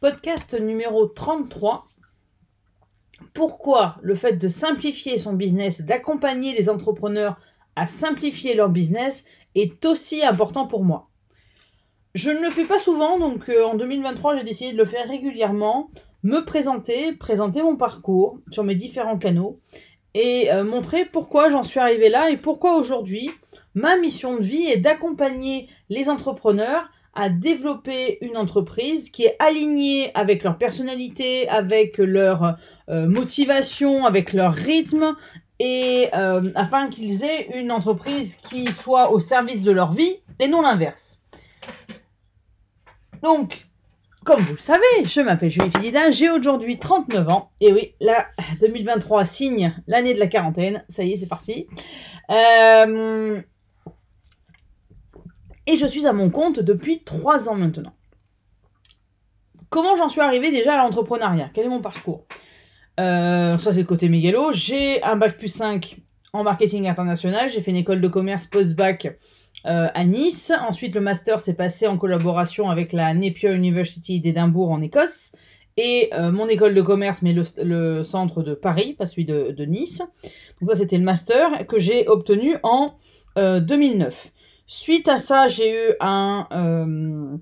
Podcast numéro 33. Pourquoi le fait de simplifier son business, d'accompagner les entrepreneurs à simplifier leur business est aussi important pour moi? Je ne le fais pas souvent, donc euh, en 2023 j'ai décidé de le faire régulièrement, me présenter, présenter mon parcours sur mes différents canaux et euh, montrer pourquoi j'en suis arrivé là et pourquoi aujourd'hui ma mission de vie est d'accompagner les entrepreneurs à développer une entreprise qui est alignée avec leur personnalité, avec leur euh, motivation, avec leur rythme, et euh, afin qu'ils aient une entreprise qui soit au service de leur vie et non l'inverse. Donc, comme vous le savez, je m'appelle Julie Fidida, j'ai aujourd'hui 39 ans, et oui, là, 2023 signe l'année de la quarantaine, ça y est, c'est parti. Euh, et je suis à mon compte depuis trois ans maintenant. Comment j'en suis arrivé déjà à l'entrepreneuriat? Quel est mon parcours? Euh, Ça, c'est le côté mégalo. J'ai un bac plus 5 en marketing international. J'ai fait une école de commerce post-bac euh, à Nice. Ensuite, le master s'est passé en collaboration avec la Napier University d'Édimbourg en Écosse. Et euh, mon école de commerce, mais le, centre de Paris, pas celui de Nice. Donc ça, c'était le master que j'ai obtenu en 2009. Suite à ça, j'ai eu un euh,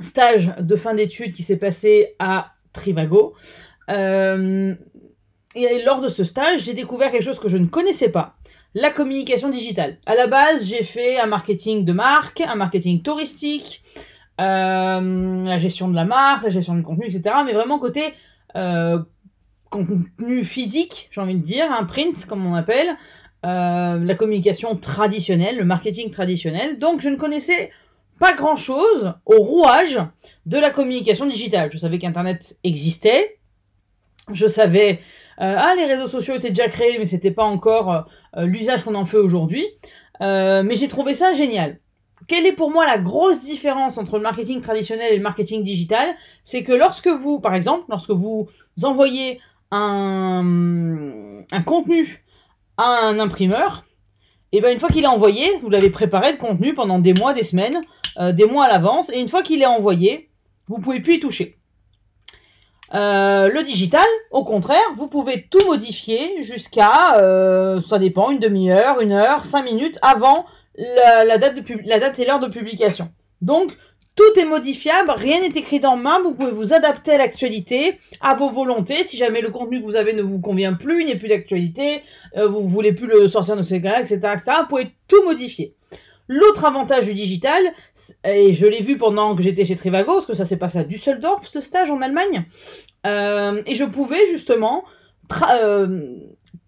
stage de fin d'études qui s'est passé à Trivago. Euh, et lors de ce stage, j'ai découvert quelque chose que je ne connaissais pas. La communication digitale. À la base, j'ai fait un marketing de marque, un marketing touristique, euh, la gestion de la marque, la gestion du contenu, etc. Mais vraiment côté contenu physique, j'ai envie de dire, un print comme on appelle, euh, la communication traditionnelle, le marketing traditionnel. Donc je ne connaissais pas grand-chose au rouage de la communication digitale. Je savais qu'Internet existait. Je savais... Euh, ah, les réseaux sociaux étaient déjà créés, mais c'était pas encore euh, l'usage qu'on en fait aujourd'hui. mais j'ai trouvé ça génial. Quelle est pour moi la grosse différence entre le marketing traditionnel et le marketing digital? C'est que lorsque vous, par exemple, lorsque vous envoyez un, un contenu un imprimeur, et ben une fois qu'il est envoyé, vous l'avez préparé le contenu pendant des mois, des semaines, euh, des mois à l'avance, et une fois qu'il est envoyé, vous pouvez plus y toucher. Euh, le digital, au contraire, vous pouvez tout modifier jusqu'à, euh, ça dépend, une demi-heure, une heure, cinq minutes avant la date et l'heure de publication. Donc, tout est modifiable, rien n'est écrit dans main, vous pouvez vous adapter à l'actualité, à vos volontés, si jamais le contenu que vous avez ne vous convient plus, il n'est plus d'actualité, euh, vous voulez plus le sortir de ces cas-là, etc., etc., vous pouvez tout modifier. L'autre avantage du digital, et je l'ai vu pendant que j'étais chez Trivago, parce que ça s'est passé à Düsseldorf, ce stage en Allemagne, euh, et je pouvais justement euh,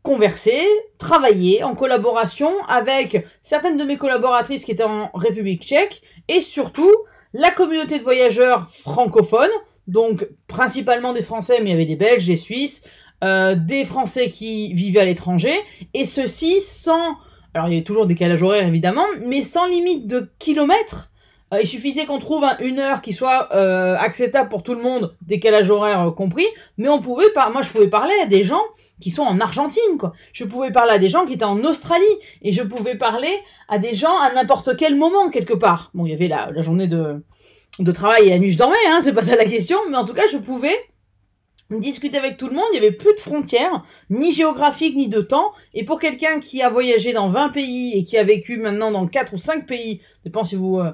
converser, travailler en collaboration avec certaines de mes collaboratrices qui étaient en République tchèque, et surtout la communauté de voyageurs francophones, donc principalement des Français, mais il y avait des Belges, des Suisses, euh, des Français qui vivaient à l'étranger, et ceci sans... Alors il y avait toujours des calages horaires évidemment, mais sans limite de kilomètres. Euh, il suffisait qu'on trouve une heure qui soit euh, acceptable pour tout le monde, décalage horaire compris, mais on pouvait pas. Moi, je pouvais parler à des gens qui sont en Argentine, quoi. Je pouvais parler à des gens qui étaient en Australie, et je pouvais parler à des gens à n'importe quel moment quelque part. Bon, il y avait la, journée de, de travail et la nuit je dormais, hein, c'est pas ça la question, mais en tout cas, je pouvais discuter avec tout le monde, il n'y avait plus de frontières, ni géographiques, ni de temps. Et pour quelqu'un qui a voyagé dans 20 pays et qui a vécu maintenant dans 4 ou 5 pays, dépend si vous, euh, euh,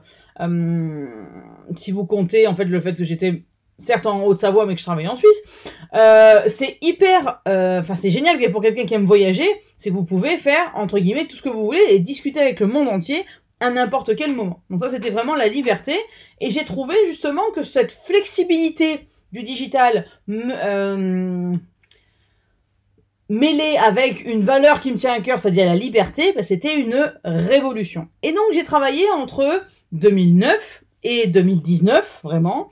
si vous comptez en fait le fait que j'étais certes en Haute-Savoie, mais que je travaille en Suisse. Euh, c'est hyper, euh, enfin c'est génial pour quelqu'un qui aime voyager, c'est que vous pouvez faire entre guillemets tout ce que vous voulez et discuter avec le monde entier à n'importe quel moment. Donc ça c'était vraiment la liberté et j'ai trouvé justement que cette flexibilité du digital euh, mêlée avec une valeur qui me tient à cœur, c'est-à-dire la liberté, bah, c'était une révolution. Et donc j'ai travaillé entre 2009 et 2019, vraiment,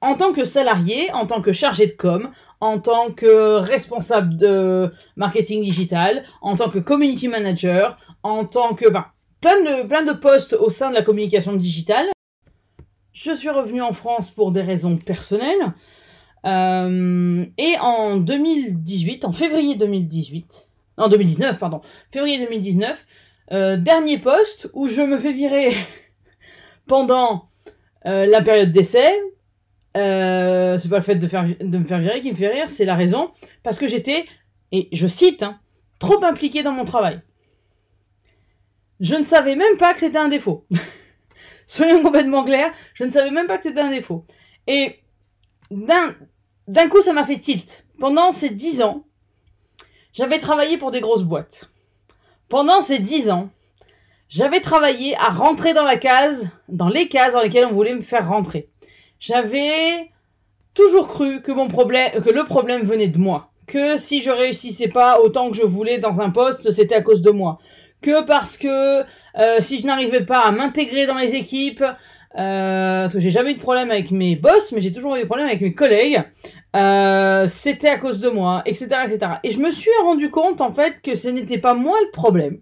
en tant que salarié, en tant que chargé de com, en tant que responsable de marketing digital, en tant que community manager, en tant que... Enfin, plein de, plein de postes au sein de la communication digitale. Je suis revenue en France pour des raisons personnelles. Euh, et en 2018, en février 2018, en 2019, pardon, février 2019, euh, dernier poste où je me fais virer pendant euh, la période d'essai, c'est pas le fait de, faire, de me faire virer qui me fait rire, c'est la raison, parce que j'étais, et je cite, hein, trop impliqué dans mon travail. Je ne savais même pas que c'était un défaut. Soyons complètement clairs, je ne savais même pas que c'était un défaut. Et d'un coup, ça m'a fait tilt. Pendant ces dix ans, j'avais travaillé pour des grosses boîtes. Pendant ces dix ans, j'avais travaillé à rentrer dans la case, dans les cases dans lesquelles on voulait me faire rentrer. J'avais toujours cru que le problème venait de moi. Que si je réussissais pas autant que je voulais dans un poste, c'était à cause de moi. Que parce que euh, si je n'arrivais pas à m'intégrer dans les équipes, euh, parce que j'ai jamais eu de problème avec mes boss, mais j'ai toujours eu des problèmes avec mes collègues, euh, c'était à cause de moi, etc., etc. Et je me suis rendu compte en fait que ce n'était pas moi le problème,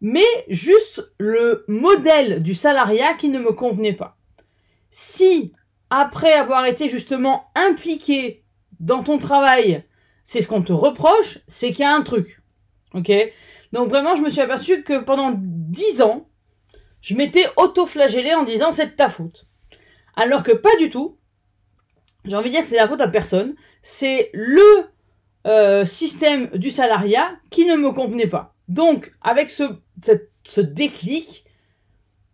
mais juste le modèle du salariat qui ne me convenait pas si, après avoir été justement impliqué dans ton travail, c'est ce qu'on te reproche, c'est qu'il y a un truc. Ok? Donc vraiment, je me suis aperçu que pendant dix ans, je m'étais auto-flagellé en disant c'est ta faute. Alors que pas du tout. J'ai envie de dire que c'est la faute à personne. C'est le euh, système du salariat qui ne me convenait pas. Donc, avec ce, ce déclic,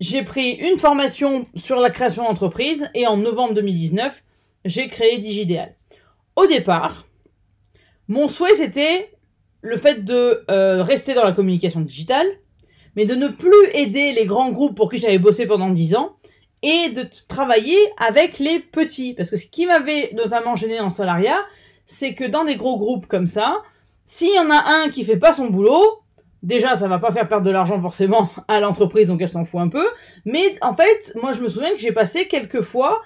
j'ai pris une formation sur la création d'entreprise et en novembre 2019, j'ai créé Digidéal. Au départ, mon souhait c'était le fait de euh, rester dans la communication digitale, mais de ne plus aider les grands groupes pour qui j'avais bossé pendant 10 ans et de travailler avec les petits. Parce que ce qui m'avait notamment gêné en salariat, c'est que dans des gros groupes comme ça, s'il y en a un qui fait pas son boulot, Déjà, ça va pas faire perdre de l'argent forcément à l'entreprise, donc elle s'en fout un peu. Mais en fait, moi, je me souviens que j'ai passé quelques fois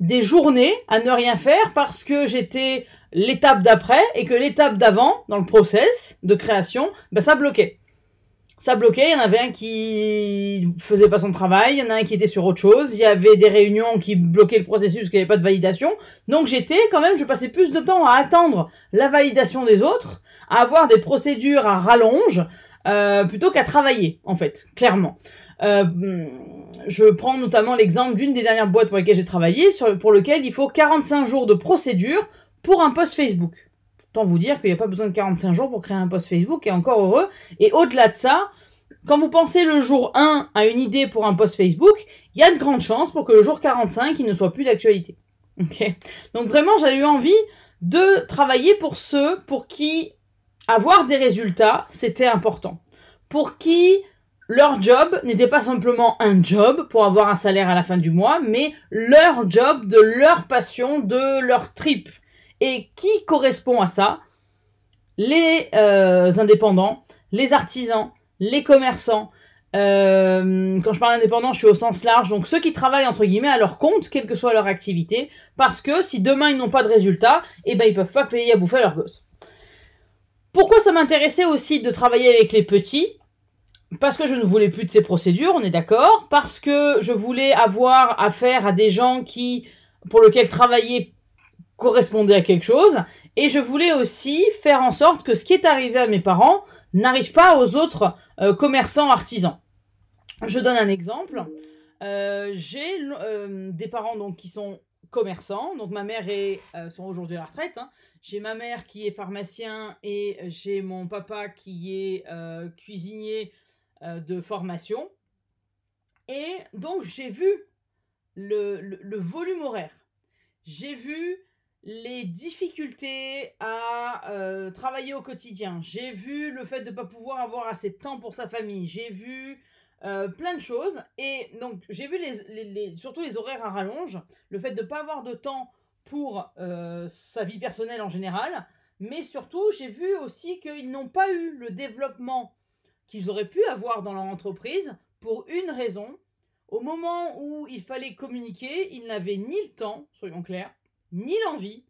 des journées à ne rien faire parce que j'étais l'étape d'après et que l'étape d'avant, dans le process de création, ben, ça bloquait. Ça bloquait, il y en avait un qui faisait pas son travail, il y en a un qui était sur autre chose, il y avait des réunions qui bloquaient le processus qu'il n'y avait pas de validation. Donc j'étais quand même, je passais plus de temps à attendre la validation des autres, à avoir des procédures à rallonge, euh, plutôt qu'à travailler, en fait, clairement. Euh, je prends notamment l'exemple d'une des dernières boîtes pour lesquelles j'ai travaillé, pour lequel il faut 45 jours de procédure pour un post Facebook. Autant vous dire qu'il n'y a pas besoin de 45 jours pour créer un post Facebook, et encore heureux. Et au-delà de ça, quand vous pensez le jour 1 à une idée pour un post Facebook, il y a de grandes chances pour que le jour 45, il ne soit plus d'actualité. Donc vraiment, j'ai eu envie de travailler pour ceux pour qui avoir des résultats, c'était important. Pour qui leur job n'était pas simplement un job pour avoir un salaire à la fin du mois, mais leur job de leur passion, de leur trip. Et qui correspond à ça? Les euh, indépendants, les artisans, les commerçants. Euh, quand je parle indépendant, je suis au sens large, donc ceux qui travaillent entre guillemets à leur compte, quelle que soit leur activité, parce que si demain ils n'ont pas de résultats, eh ben ils peuvent pas payer à bouffer leurs gosses. Pourquoi ça m'intéressait aussi de travailler avec les petits? Parce que je ne voulais plus de ces procédures, on est d'accord. Parce que je voulais avoir affaire à des gens qui, pour lesquels travailler correspondait à quelque chose. Et je voulais aussi faire en sorte que ce qui est arrivé à mes parents n'arrive pas aux autres euh, commerçants artisans. Je donne un exemple. Euh, j'ai euh, des parents donc qui sont commerçants. Donc ma mère est sont aujourd'hui à la retraite. Hein. J'ai ma mère qui est pharmacien et j'ai mon papa qui est cuisinier de formation. Et donc j'ai vu le, volume horaire. J'ai vu les difficultés à euh, travailler au quotidien. J'ai vu le fait de ne pas pouvoir avoir assez de temps pour sa famille. J'ai vu euh, plein de choses. Et donc, j'ai vu les, surtout les horaires à rallonge, le fait de ne pas avoir de temps pour euh, sa vie personnelle en général. Mais surtout, j'ai vu aussi qu'ils n'ont pas eu le développement qu'ils auraient pu avoir dans leur entreprise pour une raison. Au moment où il fallait communiquer, ils n'avaient ni le temps, soyons clairs, ni l'envie,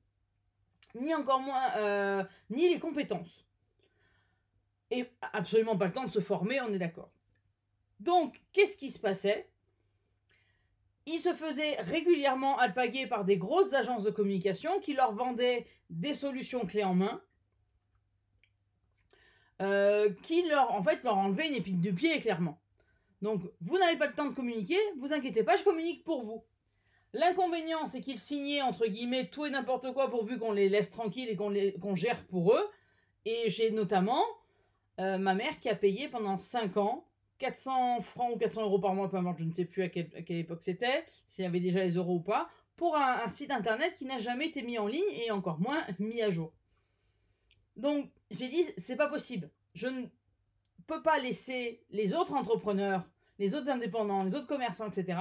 ni encore moins, euh, ni les compétences. Et absolument pas le temps de se former, on est d'accord. Donc, qu'est-ce qui se passait? Ils se faisaient régulièrement alpaguer par des grosses agences de communication qui leur vendaient des solutions clés en main, euh, qui leur, en fait, leur enlevaient une épine de pied, clairement. Donc, vous n'avez pas le temps de communiquer, vous inquiétez pas, je communique pour vous. L'inconvénient, c'est qu'ils signaient, entre guillemets, tout et n'importe quoi pourvu qu'on les laisse tranquilles et qu'on gère pour eux. Et j'ai notamment euh, ma mère qui a payé pendant 5 ans 400 francs ou 400 euros par mois, peu importe, je ne sais plus à, quelle époque c'était, s'il y avait déjà les euros ou pas, pour un, site internet qui n'a jamais été mis en ligne et encore moins mis à jour. Donc j'ai dit, c'est pas possible. Je ne peux pas laisser les autres entrepreneurs, les autres indépendants, les autres commerçants, etc.,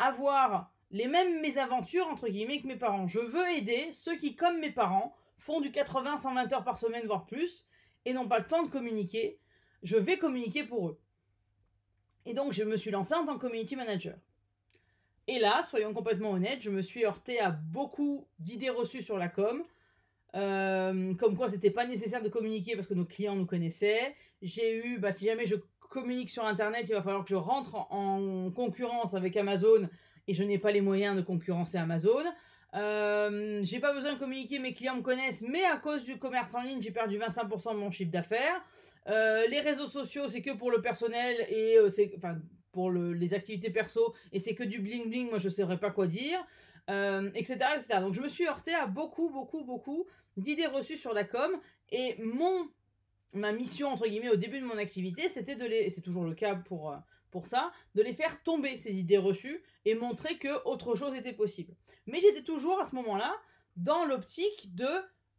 avoir les mêmes mésaventures, entre guillemets, que mes parents. Je veux aider ceux qui, comme mes parents, font du 80-120 heures par semaine, voire plus, et n'ont pas le temps de communiquer. Je vais communiquer pour eux. Et donc, je me suis lancé en tant que community manager. Et là, soyons complètement honnêtes, je me suis heurté à beaucoup d'idées reçues sur la com. Euh, comme quoi, c'était pas nécessaire de communiquer parce que nos clients nous connaissaient. J'ai eu, bah, si jamais je communique sur Internet, il va falloir que je rentre en concurrence avec Amazon et je n'ai pas les moyens de concurrencer Amazon. Euh, j'ai pas besoin de communiquer, mes clients me connaissent, mais à cause du commerce en ligne, j'ai perdu 25% de mon chiffre d'affaires. Euh, les réseaux sociaux, c'est que pour le personnel et euh, c'est, enfin, pour les activités perso, et c'est que du bling bling, moi je saurais pas quoi dire, etc., etc. Donc je me suis heurté à beaucoup, beaucoup, beaucoup d'idées reçues sur la com, et mon ma mission entre guillemets au début de mon activité, c'était de les, c'est toujours le cas pour pour ça, de les faire tomber ces idées reçues et montrer que autre chose était possible. Mais j'étais toujours à ce moment-là dans l'optique de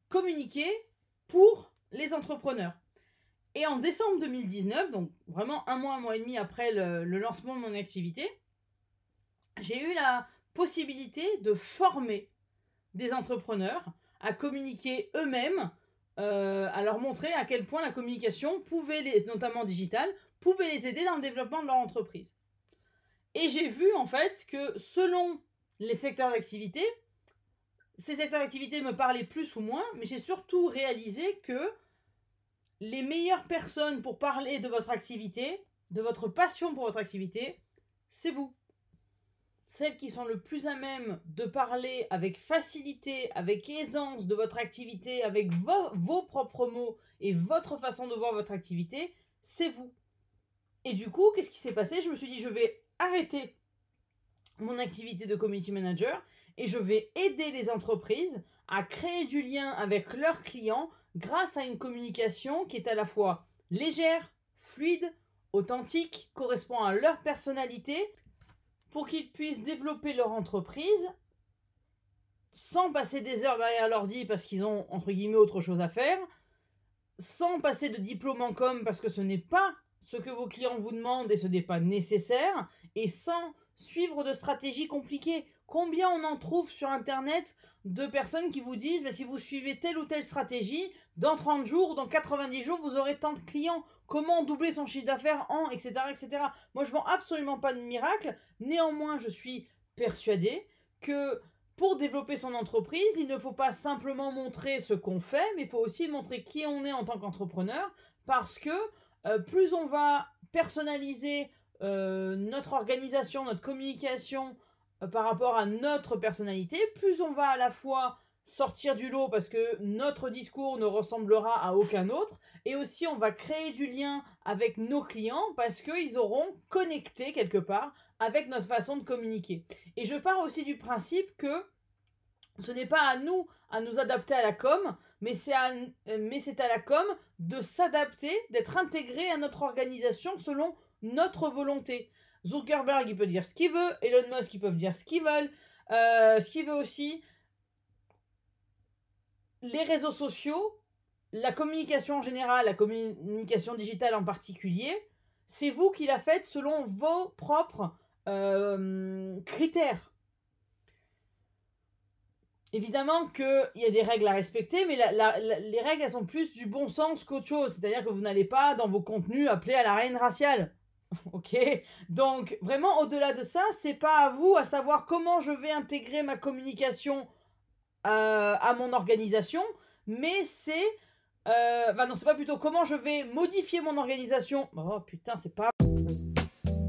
communiquer pour les entrepreneurs. Et en décembre 2019, donc vraiment un mois, un mois et demi après le, lancement de mon activité, j'ai eu la possibilité de former des entrepreneurs à communiquer eux-mêmes, euh, à leur montrer à quel point la communication pouvait, notamment digitale, pouvait les aider dans le développement de leur entreprise. Et j'ai vu en fait que selon les secteurs d'activité, ces secteurs d'activité me parlaient plus ou moins, mais j'ai surtout réalisé que les meilleures personnes pour parler de votre activité, de votre passion pour votre activité, c'est vous. Celles qui sont le plus à même de parler avec facilité, avec aisance de votre activité, avec vos, propres mots et votre façon de voir votre activité, c'est vous. Et du coup, qu'est-ce qui s'est passé? Je me suis dit, je vais arrêter mon activité de community manager et je vais aider les entreprises à créer du lien avec leurs clients grâce à une communication qui est à la fois légère, fluide, authentique, correspond à leur personnalité pour qu'ils puissent développer leur entreprise sans passer des heures derrière l'ordi parce qu'ils ont entre guillemets autre chose à faire, sans passer de diplôme en com parce que ce n'est pas ce que vos clients vous demandent et ce n'est pas nécessaire, et sans suivre de stratégies compliquées. Combien on en trouve sur Internet de personnes qui vous disent, si vous suivez telle ou telle stratégie, dans 30 jours ou dans 90 jours, vous aurez tant de clients. Comment doubler son chiffre d'affaires en, etc., etc. Moi, je vends absolument pas de miracle. Néanmoins, je suis persuadé que pour développer son entreprise, il ne faut pas simplement montrer ce qu'on fait, mais il faut aussi montrer qui on est en tant qu'entrepreneur, parce que euh, plus on va personnaliser euh, notre organisation, notre communication euh, par rapport à notre personnalité, plus on va à la fois sortir du lot parce que notre discours ne ressemblera à aucun autre et aussi on va créer du lien avec nos clients parce qu'ils auront connecté quelque part avec notre façon de communiquer. Et je pars aussi du principe que ce n'est pas à nous à nous adapter à la com, mais c'est à, la com de s'adapter, d'être intégré à notre organisation selon notre volonté. Zuckerberg, il peut dire ce qu'il veut, Elon Musk, ils peuvent dire ce qu'ils veulent. Euh, ce qu'il veut aussi, les réseaux sociaux, la communication en général, la communication digitale en particulier, c'est vous qui la faites selon vos propres euh, critères. Évidemment qu'il y a des règles à respecter, mais les règles, elles sont plus du bon sens qu'autre chose. C'est-à-dire que vous n'allez pas, dans vos contenus, appeler à la reine raciale. ok? Donc, vraiment, au-delà de ça, c'est pas à vous à savoir comment je vais intégrer ma communication euh, à mon organisation, mais c'est... Euh, non, c'est pas plutôt comment je vais modifier mon organisation. Oh putain, c'est pas...